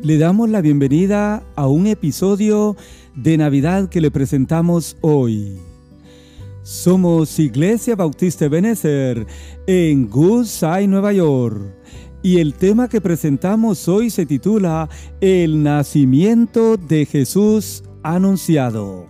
Le damos la bienvenida a un episodio de Navidad que le presentamos hoy. Somos Iglesia Bautista Benecer en Goodside, Nueva York. Y el tema que presentamos hoy se titula El nacimiento de Jesús anunciado.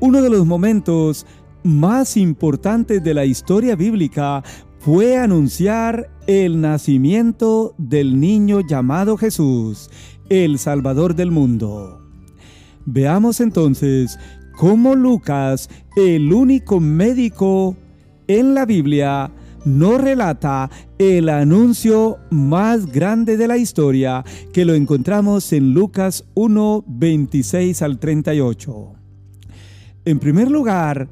Uno de los momentos más importantes de la historia bíblica fue anunciar el nacimiento del niño llamado Jesús, el Salvador del mundo. Veamos entonces cómo Lucas, el único médico en la Biblia, no relata el anuncio más grande de la historia que lo encontramos en Lucas 1, 26 al 38. En primer lugar,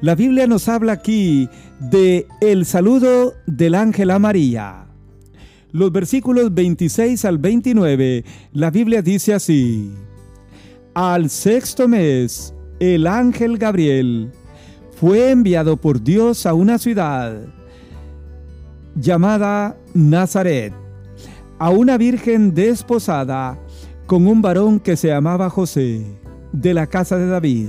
la Biblia nos habla aquí de el saludo del ángel a María. Los versículos 26 al 29, la Biblia dice así: Al sexto mes, el ángel Gabriel fue enviado por Dios a una ciudad llamada Nazaret, a una virgen desposada con un varón que se llamaba José, de la casa de David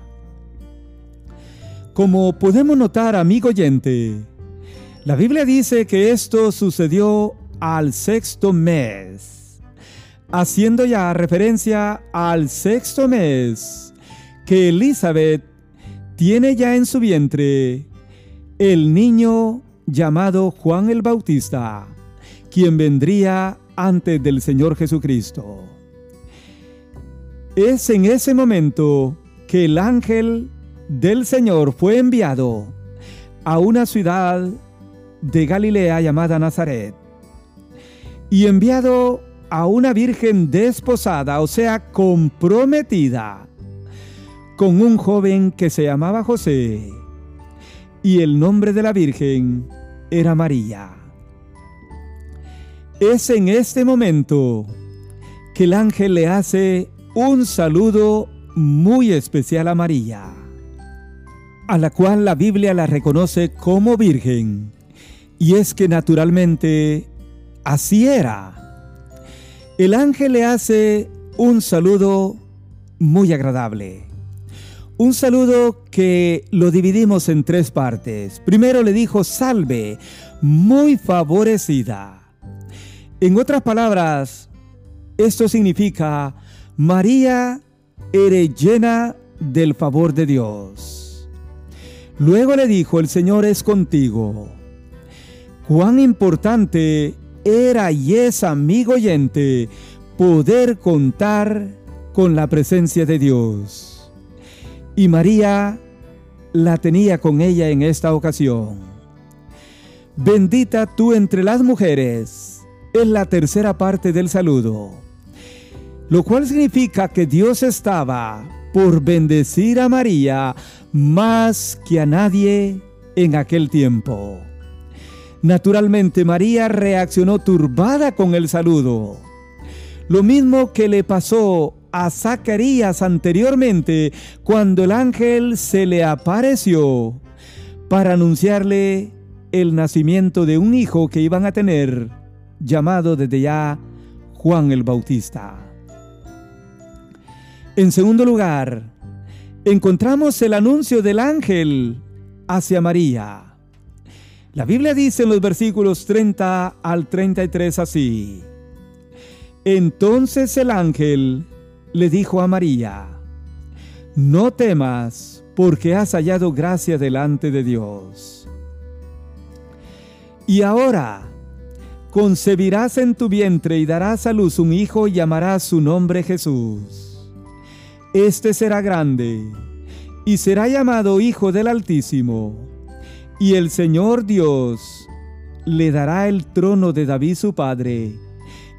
Como podemos notar, amigo oyente, la Biblia dice que esto sucedió al sexto mes, haciendo ya referencia al sexto mes que Elizabeth tiene ya en su vientre el niño llamado Juan el Bautista, quien vendría antes del Señor Jesucristo. Es en ese momento que el ángel del Señor fue enviado a una ciudad de Galilea llamada Nazaret y enviado a una virgen desposada, o sea, comprometida, con un joven que se llamaba José y el nombre de la virgen era María. Es en este momento que el ángel le hace un saludo muy especial a María a la cual la Biblia la reconoce como virgen. Y es que naturalmente así era. El ángel le hace un saludo muy agradable. Un saludo que lo dividimos en tres partes. Primero le dijo, salve, muy favorecida. En otras palabras, esto significa, María, eres llena del favor de Dios. Luego le dijo, el Señor es contigo. Cuán importante era y es, amigo oyente, poder contar con la presencia de Dios. Y María la tenía con ella en esta ocasión. Bendita tú entre las mujeres es la tercera parte del saludo, lo cual significa que Dios estaba por bendecir a María más que a nadie en aquel tiempo. Naturalmente María reaccionó turbada con el saludo. Lo mismo que le pasó a Zacarías anteriormente cuando el ángel se le apareció para anunciarle el nacimiento de un hijo que iban a tener, llamado desde ya Juan el Bautista. En segundo lugar, encontramos el anuncio del ángel hacia María. La Biblia dice en los versículos 30 al 33 así. Entonces el ángel le dijo a María, no temas porque has hallado gracia delante de Dios. Y ahora concebirás en tu vientre y darás a luz un hijo y llamarás su nombre Jesús este será grande y será llamado Hijo del Altísimo. Y el Señor Dios le dará el trono de David su padre,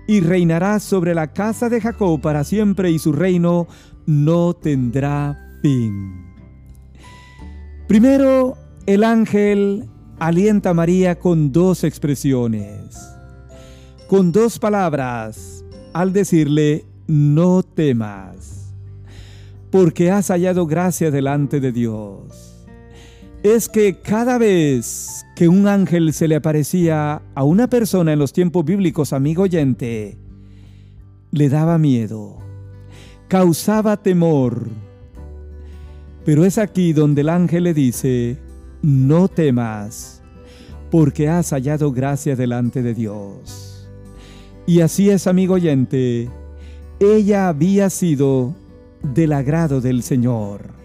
y reinará sobre la casa de Jacob para siempre y su reino no tendrá fin. Primero, el ángel alienta a María con dos expresiones, con dos palabras, al decirle, no temas, porque has hallado gracia delante de Dios es que cada vez que un ángel se le aparecía a una persona en los tiempos bíblicos, amigo oyente, le daba miedo, causaba temor. Pero es aquí donde el ángel le dice, no temas, porque has hallado gracia delante de Dios. Y así es, amigo oyente, ella había sido del agrado del Señor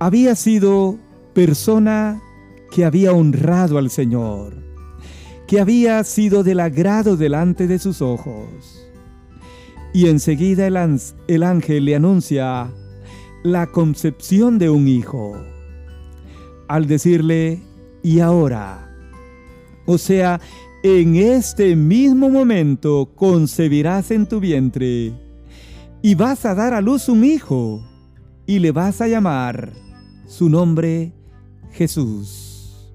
había sido persona que había honrado al Señor, que había sido del agrado delante de sus ojos. Y enseguida el, ángel le anuncia la concepción de un hijo, al decirle, y ahora, o sea, en este mismo momento concebirás en tu vientre y vas a dar a luz un hijo y le vas a llamar su nombre Jesús.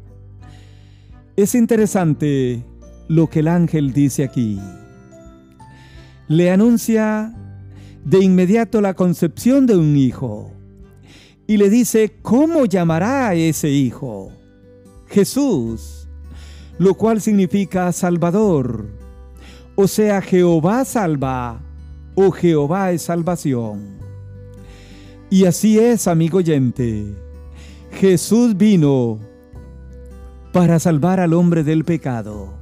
Es interesante lo que el ángel dice aquí. Le anuncia de inmediato la concepción de un hijo y le dice cómo llamará a ese hijo. Jesús, lo cual significa Salvador, o sea, Jehová salva o Jehová es salvación. Y así es, amigo oyente. Jesús vino para salvar al hombre del pecado,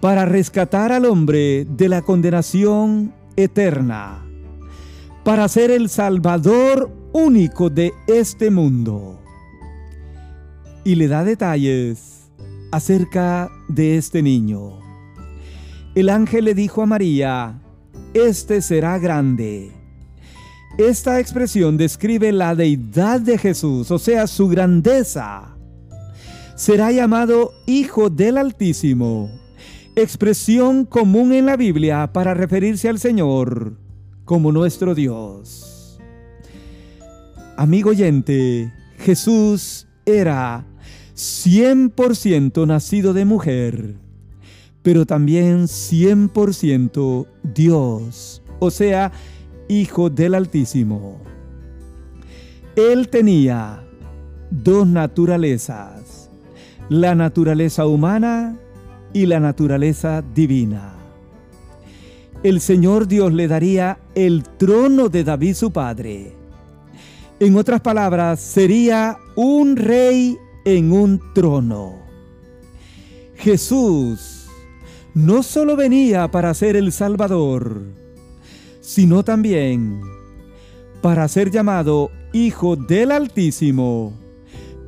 para rescatar al hombre de la condenación eterna, para ser el Salvador único de este mundo. Y le da detalles acerca de este niño. El ángel le dijo a María, este será grande esta expresión describe la deidad de Jesús, o sea, su grandeza. Será llamado Hijo del Altísimo, expresión común en la Biblia para referirse al Señor como nuestro Dios. Amigo oyente, Jesús era 100% nacido de mujer, pero también 100% Dios, o sea, Hijo del Altísimo. Él tenía dos naturalezas, la naturaleza humana y la naturaleza divina. El Señor Dios le daría el trono de David su padre. En otras palabras, sería un rey en un trono. Jesús no solo venía para ser el Salvador, sino también para ser llamado Hijo del Altísimo,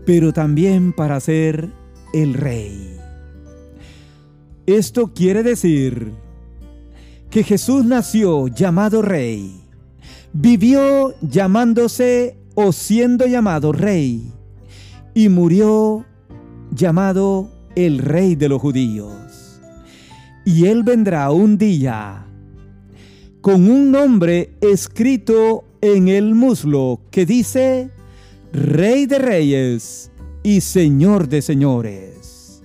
pero también para ser el Rey. Esto quiere decir que Jesús nació llamado Rey, vivió llamándose o siendo llamado Rey, y murió llamado el Rey de los judíos. Y Él vendrá un día con un nombre escrito en el muslo que dice Rey de Reyes y Señor de Señores.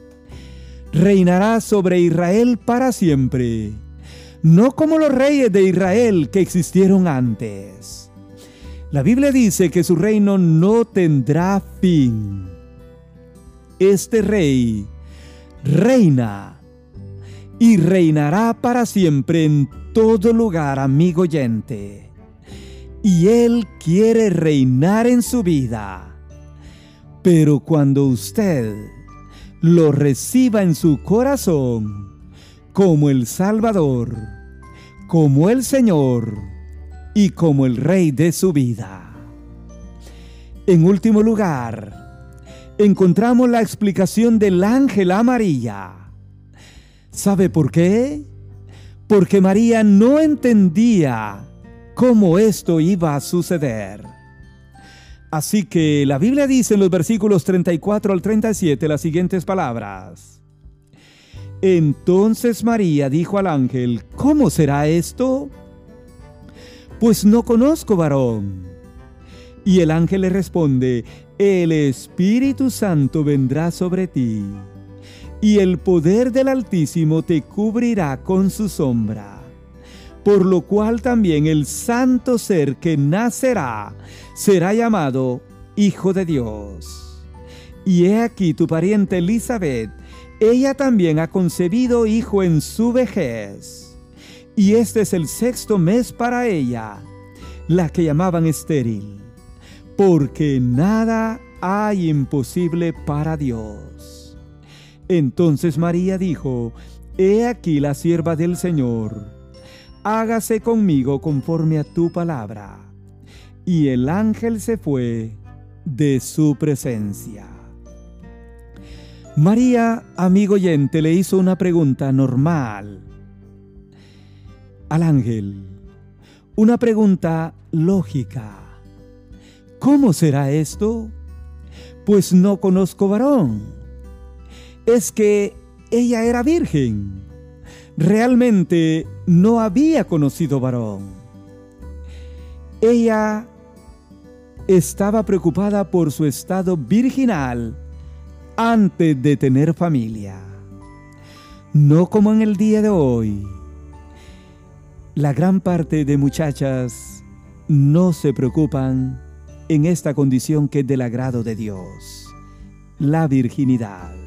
Reinará sobre Israel para siempre, no como los reyes de Israel que existieron antes. La Biblia dice que su reino no tendrá fin. Este rey reina y reinará para siempre en todo lugar, amigo oyente. Y Él quiere reinar en su vida. Pero cuando usted lo reciba en su corazón como el Salvador, como el Señor y como el Rey de su vida. En último lugar, encontramos la explicación del ángel amarilla. ¿Sabe por qué? porque María no entendía cómo esto iba a suceder. Así que la Biblia dice en los versículos 34 al 37 las siguientes palabras. Entonces María dijo al ángel, ¿cómo será esto? Pues no conozco varón. Y el ángel le responde, el Espíritu Santo vendrá sobre ti, y el poder del Altísimo te cubrirá con su sombra. Por lo cual también el santo ser que nacerá será llamado Hijo de Dios. Y he aquí tu pariente Elizabeth, ella también ha concebido hijo en su vejez. Y este es el sexto mes para ella, la que llamaban estéril porque nada hay imposible para Dios. Entonces María dijo, He aquí la sierva del Señor, hágase conmigo conforme a tu palabra. Y el ángel se fue de su presencia. María, amigo oyente, le hizo una pregunta normal al ángel, una pregunta lógica. ¿Cómo será esto? Pues no conozco varón. Es que ella era virgen. Realmente no había conocido varón. Ella estaba preocupada por su estado virginal antes de tener familia. No como en el día de hoy. La gran parte de muchachas no se preocupan en esta condición que es del agrado de Dios, la virginidad.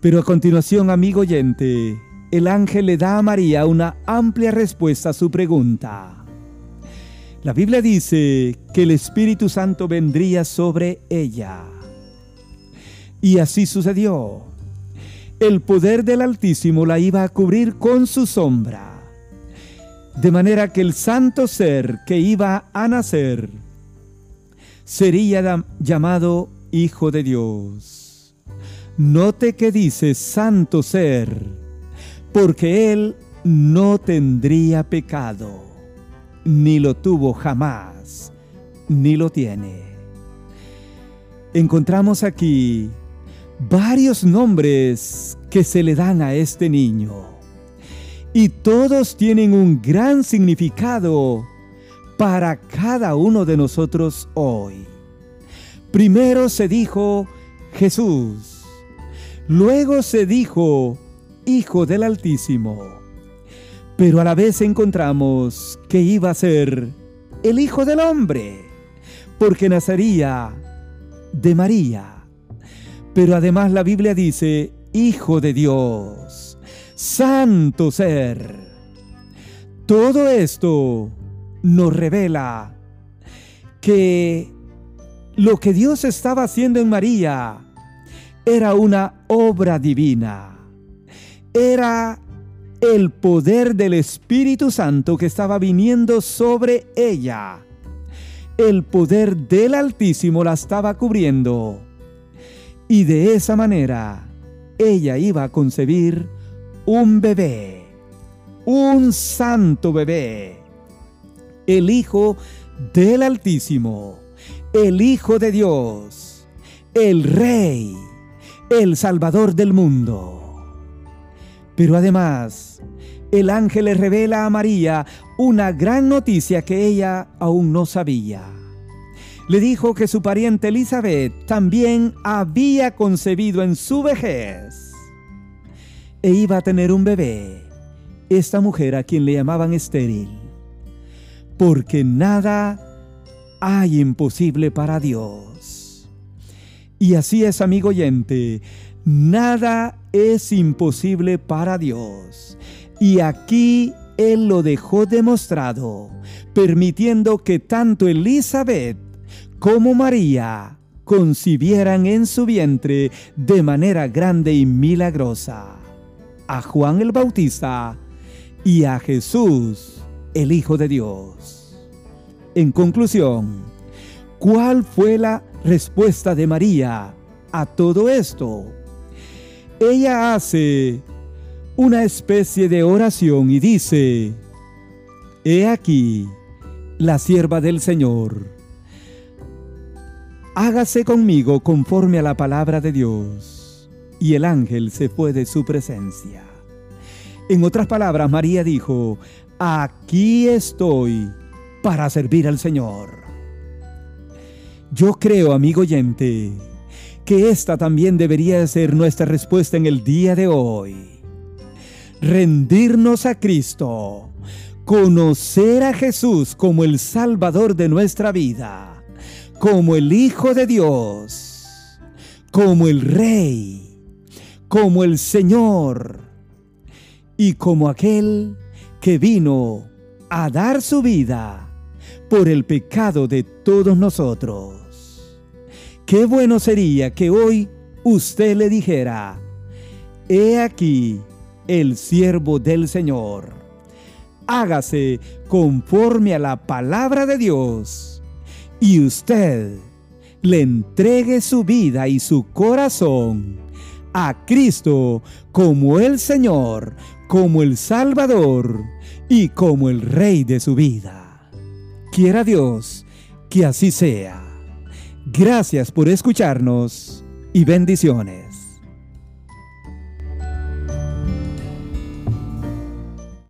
Pero a continuación, amigo oyente, el ángel le da a María una amplia respuesta a su pregunta. La Biblia dice que el Espíritu Santo vendría sobre ella. Y así sucedió. El poder del Altísimo la iba a cubrir con su sombra de manera que el santo ser que iba a nacer sería llamado Hijo de Dios. Note que dice santo ser, porque él no tendría pecado, ni lo tuvo jamás, ni lo tiene. Encontramos aquí varios nombres que se le dan a este niño y todos tienen un gran significado para cada uno de nosotros hoy. Primero se dijo Jesús, luego se dijo Hijo del Altísimo, pero a la vez encontramos que iba a ser el Hijo del Hombre, porque nacería de María. Pero además la Biblia dice Hijo de Dios santo ser. Todo esto nos revela que lo que Dios estaba haciendo en María era una obra divina. Era el poder del Espíritu Santo que estaba viniendo sobre ella. El poder del Altísimo la estaba cubriendo. Y de esa manera ella iba a concebir un bebé, un santo bebé, el Hijo del Altísimo, el Hijo de Dios, el Rey, el Salvador del mundo. Pero además, el ángel le revela a María una gran noticia que ella aún no sabía. Le dijo que su pariente Elizabeth también había concebido en su vejez e iba a tener un bebé, esta mujer a quien le llamaban estéril, porque nada hay imposible para Dios. Y así es, amigo oyente, nada es imposible para Dios. Y aquí Él lo dejó demostrado, permitiendo que tanto Elizabeth como María concibieran en su vientre de manera grande y milagrosa a Juan el Bautista y a Jesús, el Hijo de Dios. En conclusión, ¿cuál fue la respuesta de María a todo esto? Ella hace una especie de oración y dice, He aquí la sierva del Señor. Hágase conmigo conforme a la palabra de Dios. y el ángel se fue de su presencia. En otras palabras, María dijo, aquí estoy para servir al Señor. Yo creo, amigo oyente, que esta también debería ser nuestra respuesta en el día de hoy. Rendirnos a Cristo, conocer a Jesús como el Salvador de nuestra vida, como el Hijo de Dios, como el Rey, como el Señor y como aquel que vino a dar su vida por el pecado de todos nosotros. Qué bueno sería que hoy usted le dijera, he aquí el siervo del Señor. Hágase conforme a la palabra de Dios y usted le entregue su vida y su corazón a Cristo como el Señor, como el Salvador y como el Rey de su vida. Quiera Dios que así sea. Gracias por escucharnos y bendiciones.